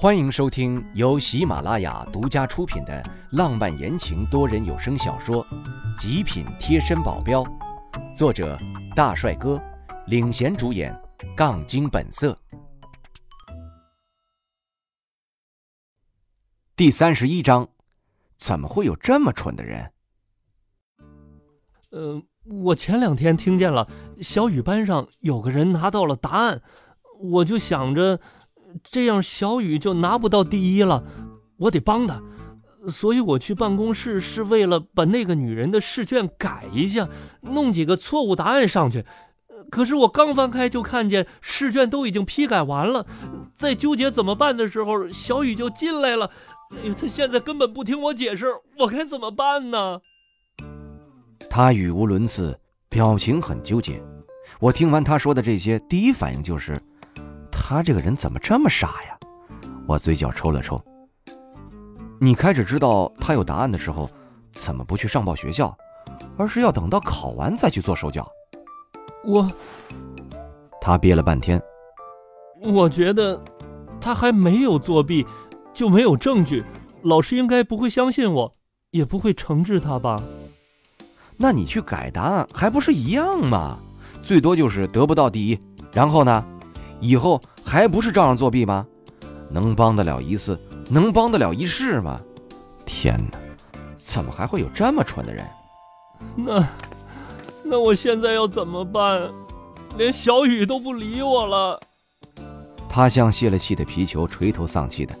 欢迎收听由喜马拉雅独家出品的浪漫言情多人有声小说《极品贴身保镖》，作者大帅哥领衔主演，杠精本色。第三十一章，怎么会有这么蠢的人？呃，我前两天听见了小雨班上有个人拿到了答案，我就想着。这样小雨就拿不到第一了，我得帮他，所以我去办公室是为了把那个女人的试卷改一下，弄几个错误答案上去。可是我刚翻开就看见试卷都已经批改完了，在纠结怎么办的时候，小雨就进来了。哎呦，他现在根本不听我解释，我该怎么办呢？他语无伦次，表情很纠结。我听完他说的这些，第一反应就是。他这个人怎么这么傻呀？我嘴角抽了抽。你开始知道他有答案的时候，怎么不去上报学校，而是要等到考完再去做手脚？我……他憋了半天。我觉得他还没有作弊，就没有证据，老师应该不会相信我，也不会惩治他吧？那你去改答案还不是一样吗？最多就是得不到第一，然后呢？以后还不是照样作弊吗？能帮得了一次，能帮得了一世吗？天哪，怎么还会有这么蠢的人？那，那我现在要怎么办？连小雨都不理我了。他像泄了气的皮球，垂头丧气的，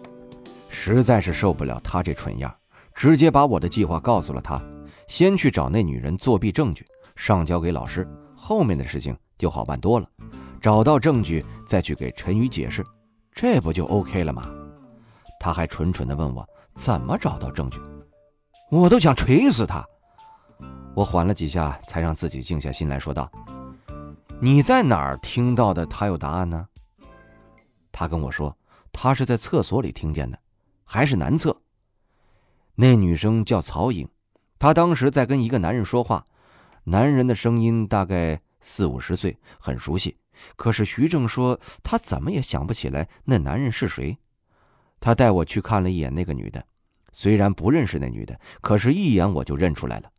实在是受不了他这蠢样，直接把我的计划告诉了他。先去找那女人作弊证据，上交给老师，后面的事情就好办多了。找到证据再去给陈宇解释，这不就 OK 了吗？他还蠢蠢地问我怎么找到证据，我都想锤死他。我缓了几下，才让自己静下心来说道：“你在哪儿听到的？他有答案呢？”他跟我说，他是在厕所里听见的，还是男厕。那女生叫曹颖，她当时在跟一个男人说话，男人的声音大概四五十岁，很熟悉。可是徐正说他怎么也想不起来那男人是谁。他带我去看了一眼那个女的，虽然不认识那女的，可是一眼我就认出来了。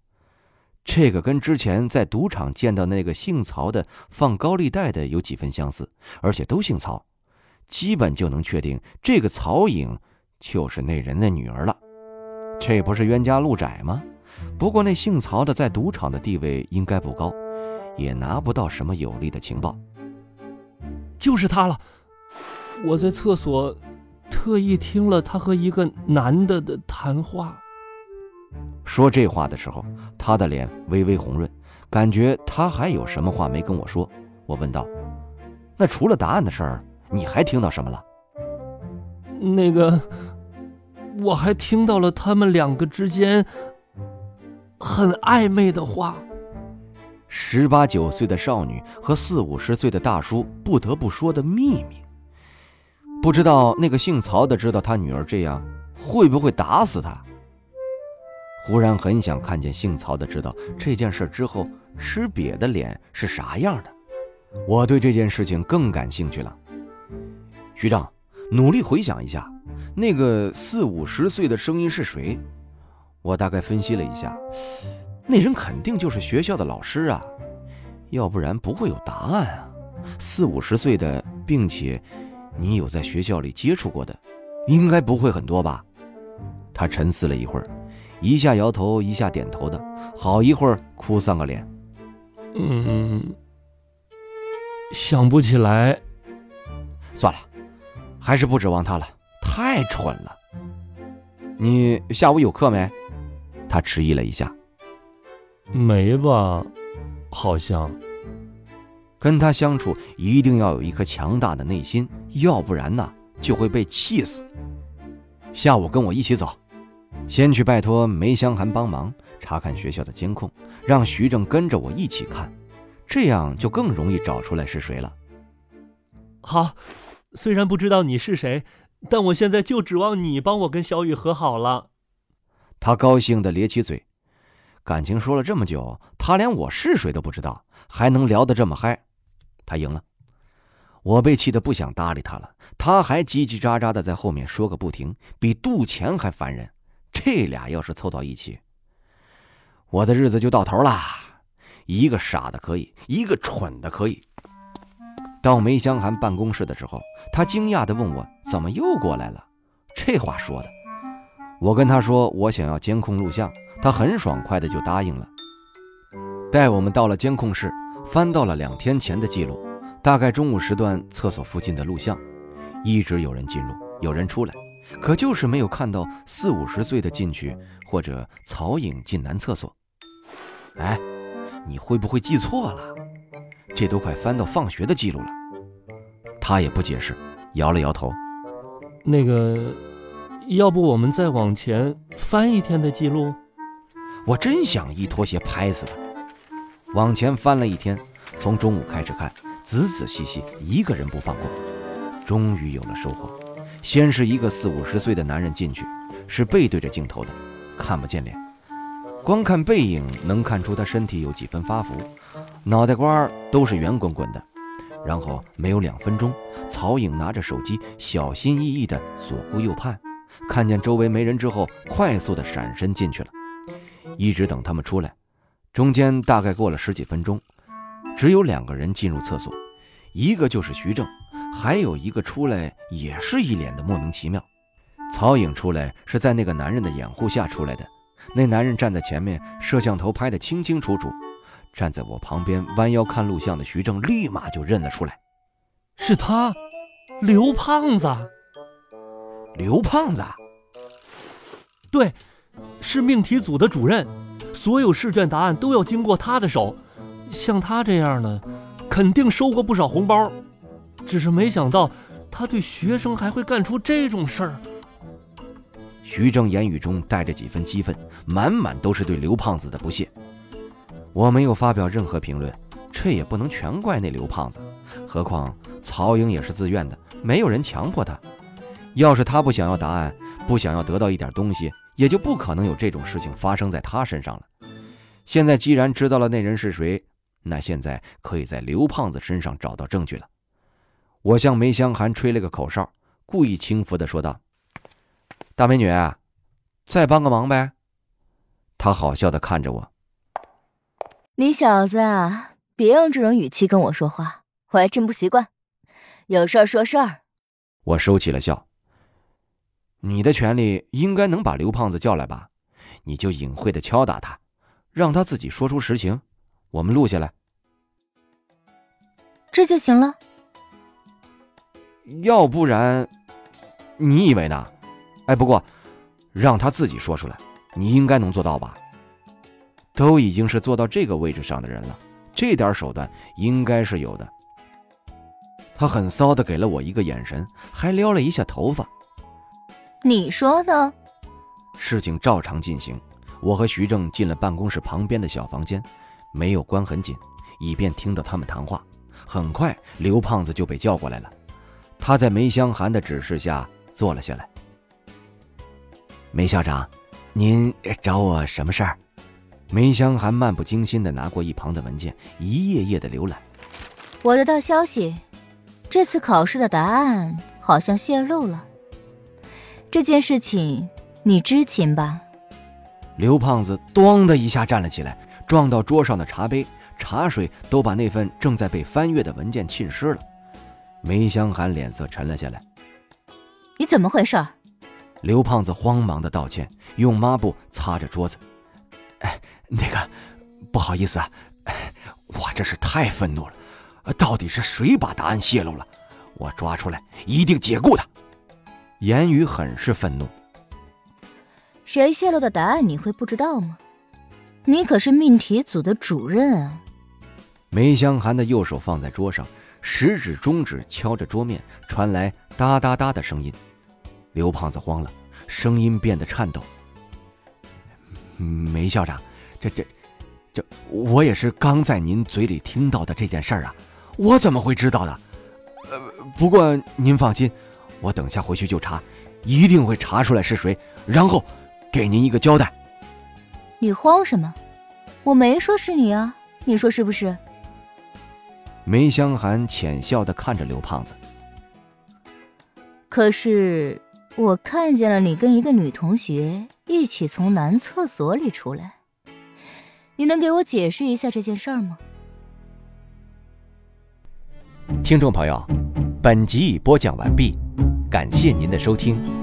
这个跟之前在赌场见到那个姓曹的放高利贷的有几分相似，而且都姓曹，基本就能确定这个曹颖就是那人的女儿了。这不是冤家路窄吗？不过那姓曹的在赌场的地位应该不高，也拿不到什么有利的情报。就是他了，我在厕所特意听了他和一个男的的谈话。说这话的时候，他的脸微微红润，感觉他还有什么话没跟我说。我问道：“那除了答案的事儿，你还听到什么了？”那个，我还听到了他们两个之间很暧昧的话。十八九岁的少女和四五十岁的大叔不得不说的秘密。不知道那个姓曹的知道他女儿这样，会不会打死他？忽然很想看见姓曹的知道这件事之后吃瘪的脸是啥样的。我对这件事情更感兴趣了。局长，努力回想一下，那个四五十岁的声音是谁？我大概分析了一下。那人肯定就是学校的老师啊，要不然不会有答案啊。四五十岁的，并且你有在学校里接触过的，应该不会很多吧？他沉思了一会儿，一下摇头，一下点头的，好一会儿哭丧个脸。嗯，想不起来。算了，还是不指望他了，太蠢了。你下午有课没？他迟疑了一下。没吧，好像。跟他相处一定要有一颗强大的内心，要不然呢就会被气死。下午跟我一起走，先去拜托梅香寒帮忙查看学校的监控，让徐正跟着我一起看，这样就更容易找出来是谁了。好，虽然不知道你是谁，但我现在就指望你帮我跟小雨和好了。他高兴的咧起嘴。感情说了这么久，他连我是谁都不知道，还能聊得这么嗨，他赢了。我被气得不想搭理他了，他还叽叽喳喳的在后面说个不停，比杜钱还烦人。这俩要是凑到一起，我的日子就到头了。一个傻的可以，一个蠢的可以。到梅香寒办公室的时候，他惊讶的问我：“怎么又过来了？”这话说的，我跟他说我想要监控录像，他很爽快的就答应了。带我们到了监控室，翻到了两天前的记录。大概中午时段，厕所附近的录像，一直有人进入，有人出来，可就是没有看到四五十岁的进去，或者曹颖进男厕所。哎，你会不会记错了？这都快翻到放学的记录了。他也不解释，摇了摇头。那个，要不我们再往前翻一天的记录？我真想一拖鞋拍死他。往前翻了一天，从中午开始看。仔仔细细，一个人不放过，终于有了收获。先是一个四五十岁的男人进去，是背对着镜头的，看不见脸，光看背影能看出他身体有几分发福，脑袋瓜都是圆滚滚的。然后没有两分钟，曹颖拿着手机，小心翼翼地左顾右盼，看见周围没人之后，快速地闪身进去了。一直等他们出来，中间大概过了十几分钟。只有两个人进入厕所，一个就是徐正，还有一个出来也是一脸的莫名其妙。曹颖出来是在那个男人的掩护下出来的，那男人站在前面，摄像头拍得清清楚楚。站在我旁边弯腰看录像的徐正立马就认了出来，是他，刘胖子。刘胖子，对，是命题组的主任，所有试卷答案都要经过他的手。像他这样的，肯定收过不少红包，只是没想到他对学生还会干出这种事儿。徐正言语中带着几分激愤，满满都是对刘胖子的不屑。我没有发表任何评论，这也不能全怪那刘胖子。何况曹颖也是自愿的，没有人强迫他。要是他不想要答案，不想要得到一点东西，也就不可能有这种事情发生在他身上了。现在既然知道了那人是谁。那现在可以在刘胖子身上找到证据了。我向梅香寒吹了个口哨，故意轻浮的说道：“大美女，再帮个忙呗。”她好笑的看着我：“你小子啊，别用这种语气跟我说话，我还真不习惯。有事儿说事儿。”我收起了笑。你的权利应该能把刘胖子叫来吧？你就隐晦的敲打他，让他自己说出实情。我们录下来，这就行了。要不然，你以为呢？哎，不过让他自己说出来，你应该能做到吧？都已经是坐到这个位置上的人了，这点手段应该是有的。他很骚的给了我一个眼神，还撩了一下头发。你说呢？事情照常进行。我和徐正进了办公室旁边的小房间。没有关很紧，以便听到他们谈话。很快，刘胖子就被叫过来了。他在梅香寒的指示下坐了下来。梅校长，您找我什么事儿？梅香寒漫不经心地拿过一旁的文件，一页页的浏览。我得到消息，这次考试的答案好像泄露了。这件事情你知情吧？刘胖子“咣”的一下站了起来。撞到桌上的茶杯，茶水都把那份正在被翻阅的文件浸湿了。梅香寒脸色沉了下来。你怎么回事？刘胖子慌忙的道歉，用抹布擦着桌子。哎，那个，不好意思啊，我这是太愤怒了。到底是谁把答案泄露了？我抓出来，一定解雇他。言语很是愤怒。谁泄露的答案你会不知道吗？你可是命题组的主任啊！梅香寒的右手放在桌上，食指、中指敲着桌面，传来哒哒哒的声音。刘胖子慌了，声音变得颤抖：“梅校长，这、这、这，我也是刚在您嘴里听到的这件事儿啊，我怎么会知道的？呃，不过您放心，我等下回去就查，一定会查出来是谁，然后给您一个交代。”你慌什么？我没说是你啊，你说是不是？梅香寒浅笑的看着刘胖子。可是我看见了你跟一个女同学一起从男厕所里出来，你能给我解释一下这件事儿吗？听众朋友，本集已播讲完毕，感谢您的收听。